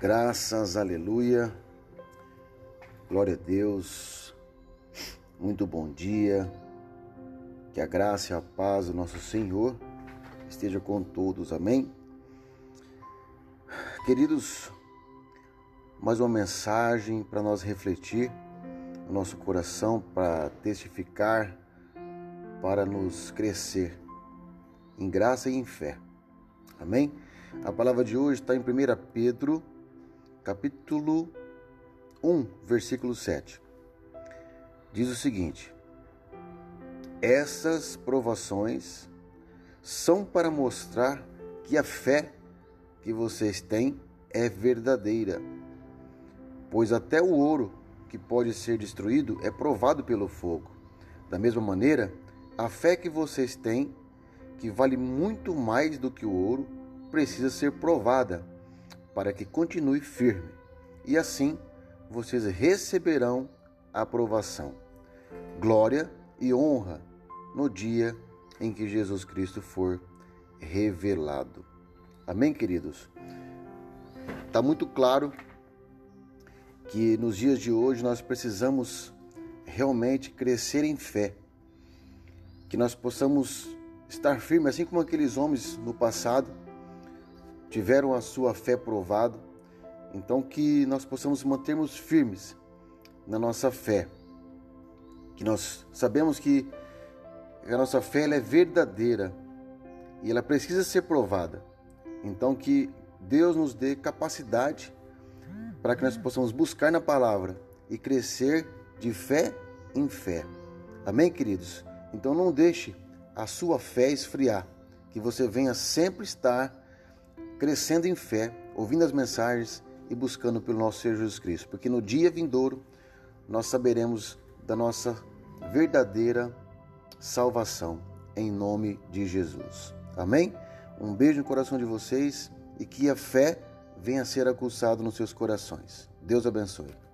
Graças, aleluia. Glória a Deus. Muito bom dia. Que a graça e a paz do nosso Senhor esteja com todos. Amém. Queridos, mais uma mensagem para nós refletir no nosso coração, para testificar, para nos crescer em graça e em fé. Amém? A palavra de hoje está em 1 Pedro capítulo 1, versículo 7. Diz o seguinte: Essas provações são para mostrar que a fé que vocês têm é verdadeira. Pois até o ouro que pode ser destruído é provado pelo fogo. Da mesma maneira, a fé que vocês têm, que vale muito mais do que o ouro, precisa ser provada para que continue firme, e assim vocês receberão a aprovação, glória e honra no dia em que Jesus Cristo for revelado. Amém, queridos? Está muito claro que nos dias de hoje nós precisamos realmente crescer em fé, que nós possamos estar firmes, assim como aqueles homens no passado tiveram a sua fé provada. Então que nós possamos mantermos firmes na nossa fé. Que nós sabemos que a nossa fé é verdadeira e ela precisa ser provada. Então que Deus nos dê capacidade para que nós possamos buscar na palavra e crescer de fé em fé. Amém, queridos? Então não deixe a sua fé esfriar, que você venha sempre estar crescendo em fé, ouvindo as mensagens e buscando pelo nosso Senhor Jesus Cristo, porque no dia vindouro nós saberemos da nossa verdadeira salvação em nome de Jesus. Amém? Um beijo no coração de vocês e que a fé venha a ser acuçada nos seus corações. Deus abençoe.